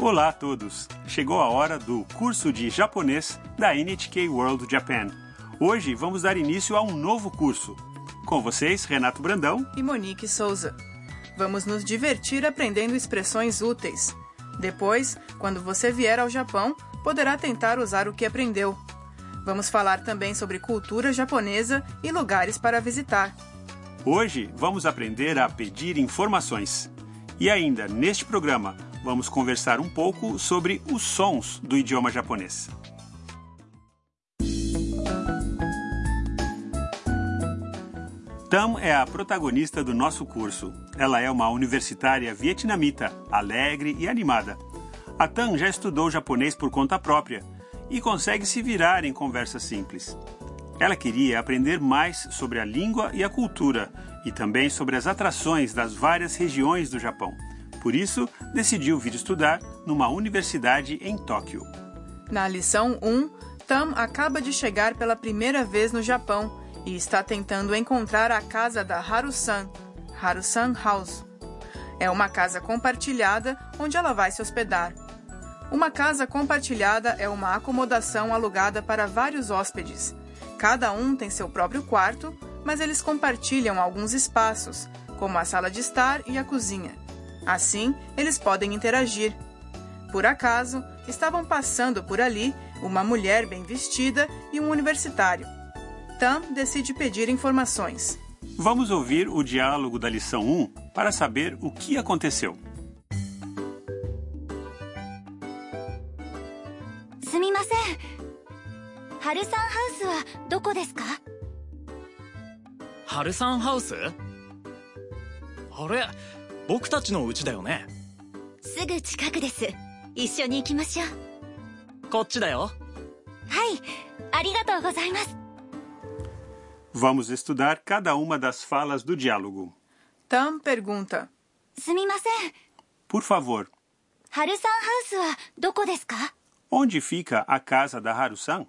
Olá a todos! Chegou a hora do curso de japonês da NHK World Japan. Hoje vamos dar início a um novo curso. Com vocês, Renato Brandão e Monique Souza. Vamos nos divertir aprendendo expressões úteis. Depois, quando você vier ao Japão, poderá tentar usar o que aprendeu. Vamos falar também sobre cultura japonesa e lugares para visitar. Hoje vamos aprender a pedir informações. E ainda, neste programa, vamos conversar um pouco sobre os sons do idioma japonês. Tam é a protagonista do nosso curso. Ela é uma universitária vietnamita, alegre e animada. A Tam já estudou japonês por conta própria e consegue se virar em conversas simples. Ela queria aprender mais sobre a língua e a cultura e também sobre as atrações das várias regiões do Japão. Por isso, decidiu vir estudar numa universidade em Tóquio. Na lição 1, Tam acaba de chegar pela primeira vez no Japão e está tentando encontrar a casa da Haru-san, Haru-san House. É uma casa compartilhada onde ela vai se hospedar. Uma casa compartilhada é uma acomodação alugada para vários hóspedes. Cada um tem seu próprio quarto, mas eles compartilham alguns espaços, como a sala de estar e a cozinha. Assim, eles podem interagir. Por acaso, estavam passando por ali uma mulher bem vestida e um universitário. Tam decide pedir informações. Vamos ouvir o diálogo da lição 1 para saber o que aconteceu. すみませんハルサンハウスはどこですかハルサンハウスあれ 僕たちの家だよねすぐ近くです一緒に行きましょうこっちだよはいありがとうございます Vamos estudar cada uma das falas do diálogo. Tam pergunta: すみません Por favor, ハルサンハウスはどこですか onde fica a casa da Haru-san?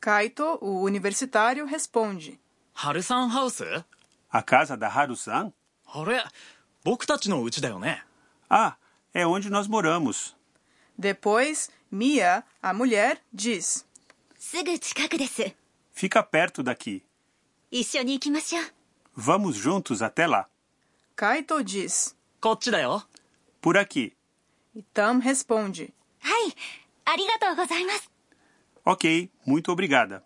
Kaito, o universitário, responde: ハルサンハウス A casa da Haru-san? あれ僕たちの家だよね Ah, é onde nós moramos. Depois, Mia, a mulher, diz: すぐ近くです Fica perto daqui. 一緒に行きましょう Vamos juntos até lá. Kaito diz. こっちだよ Por aqui. E Tam responde. はいありがとうございます Ok, muito obrigada.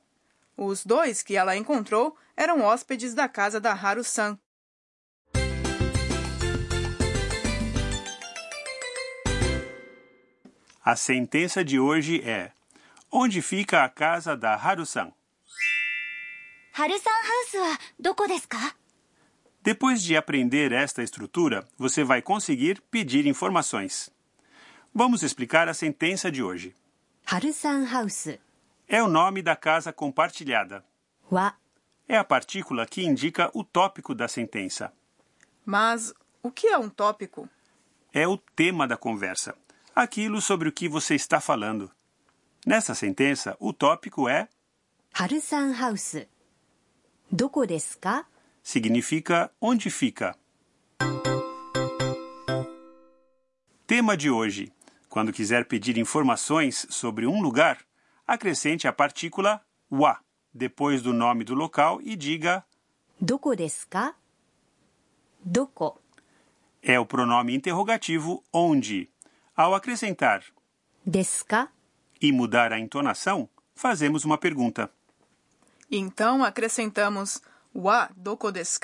Os dois que ela encontrou eram hóspedes da casa da Haru-san. A sentença de hoje é: Onde fica a casa da Haru-san? ハルサンハウスはどこですか Depois de aprender esta estrutura, você vai conseguir pedir informações. Vamos explicar a sentença de hoje. ハルサンハウス É o nome da casa compartilhada. は É a partícula que indica o tópico da sentença. Mas o que é um tópico? É o tema da conversa, aquilo sobre o que você está falando. Nessa sentença, o tópico é Harusan House. Doko desu ka? Significa onde fica. Tema de hoje. Quando quiser pedir informações sobre um lugar, acrescente a partícula wa depois do nome do local e diga Doko desu ka? Doko. É o pronome interrogativo onde. Ao acrescentar desca e mudar a entonação, fazemos uma pergunta. Então acrescentamos wa doko desu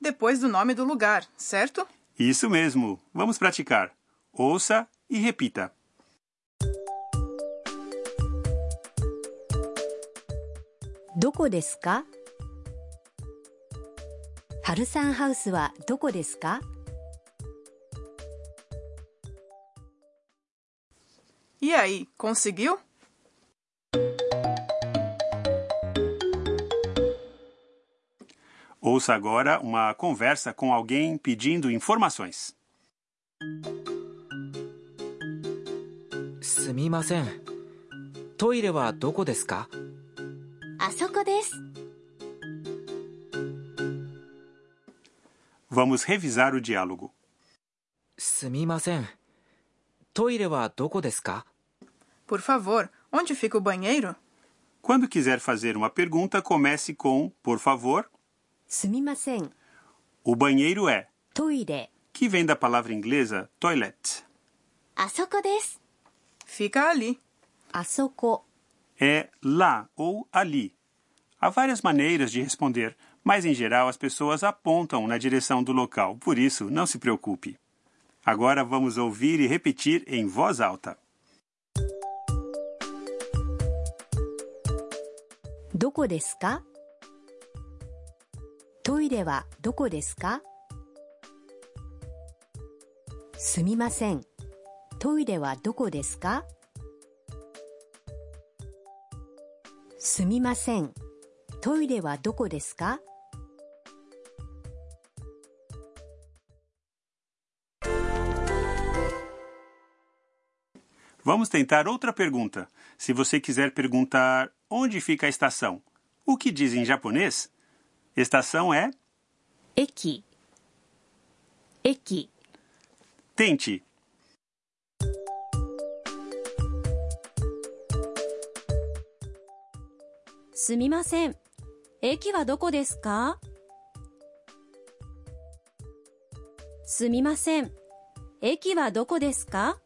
depois do nome do lugar, certo? Isso mesmo. Vamos praticar. Ouça e repita. Doko desu ka? Harusan House wa doko desu ka? E aí, conseguiu? Ouça agora uma conversa com alguém pedindo informações. すみませんトイレはどこですかあそこです Vamos revisar o diálogo. すみません トイレはどこですか Por favor, onde fica o banheiro? Quando quiser fazer uma pergunta, comece com por favor. Sumimasen. O banheiro é toire, que vem da palavra inglesa toilet. Asoko desu. Fica ali. Asoko é lá ou ali. Há várias maneiras de responder, mas em geral as pessoas apontam na direção do local, por isso não se preocupe. Agora vamos ouvir e repetir em voz alta. どこですか？トイレはどこですか？すみません。トイレはどこですか？すみません。トイレはどこですか？Vamos tentar outra pergunta. Se você quiser perguntar onde fica a estação, o que diz em japonês? Estação é eki. Eki. Tente. Sumimasen. Eki wa doko desu ka? Sumimasen. Eki wa doko desu ka?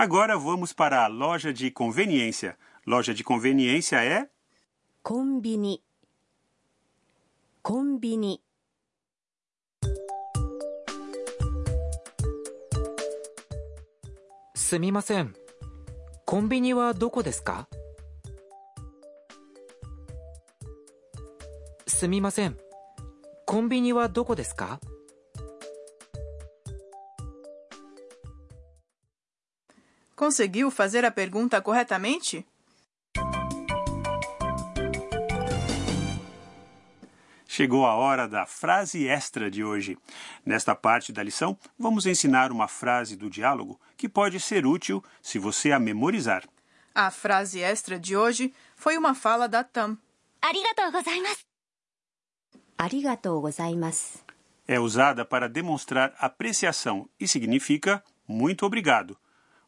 Agora vamos para a loja de conveniência. Loja de conveniência é コンビニコンビニすみませんコンビニはどこですかすみませんコンビニはどこですか Conseguiu fazer a pergunta corretamente? Chegou a hora da frase extra de hoje. Nesta parte da lição, vamos ensinar uma frase do diálogo que pode ser útil se você a memorizar. A frase extra de hoje foi uma fala da Tam. Arigatou gozaimasu. Arigatou gozaimasu. É usada para demonstrar apreciação e significa muito obrigado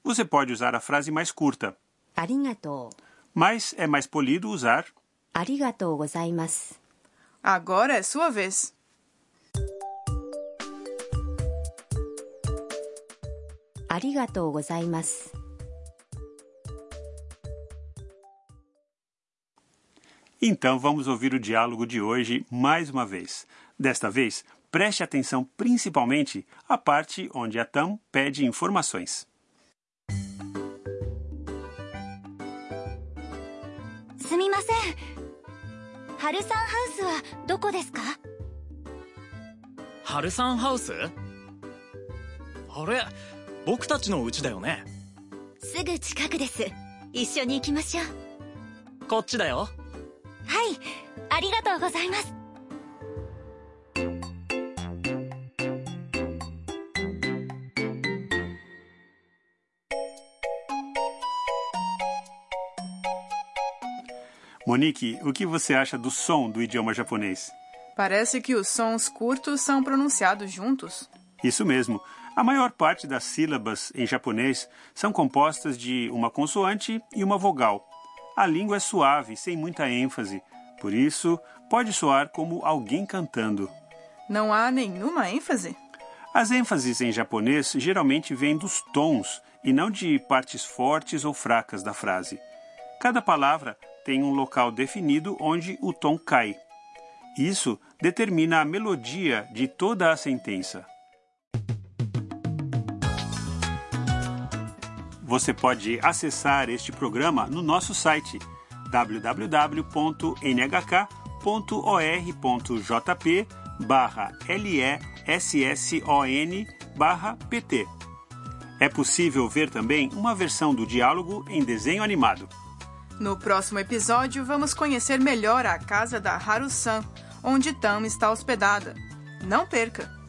você pode usar a frase mais curta. Arigatou. Mas é mais polido usar. Arigatou gozaimasu. Agora é sua vez. Arigatou gozaimasu. Então vamos ouvir o diálogo de hoje mais uma vez. Desta vez, preste atenção principalmente à parte onde a TAM pede informações. すみません。ハルサンハウスはどこですか？ハルサンハウス？あれ僕たちの家だよね。すぐ近くです。一緒に行きましょう。こっちだよ。はいありがとうございます Monique, o que você acha do som do idioma japonês? Parece que os sons curtos são pronunciados juntos. Isso mesmo. A maior parte das sílabas em japonês são compostas de uma consoante e uma vogal. A língua é suave, sem muita ênfase. Por isso, pode soar como alguém cantando. Não há nenhuma ênfase? As ênfases em japonês geralmente vêm dos tons e não de partes fortes ou fracas da frase. Cada palavra tem um local definido onde o tom cai. Isso determina a melodia de toda a sentença. Você pode acessar este programa no nosso site www.nhk.or.jp barra L-E-S-S-O-N barra PT. É possível ver também uma versão do diálogo em desenho animado. No próximo episódio, vamos conhecer melhor a casa da Haru-san, onde Tam está hospedada. Não perca!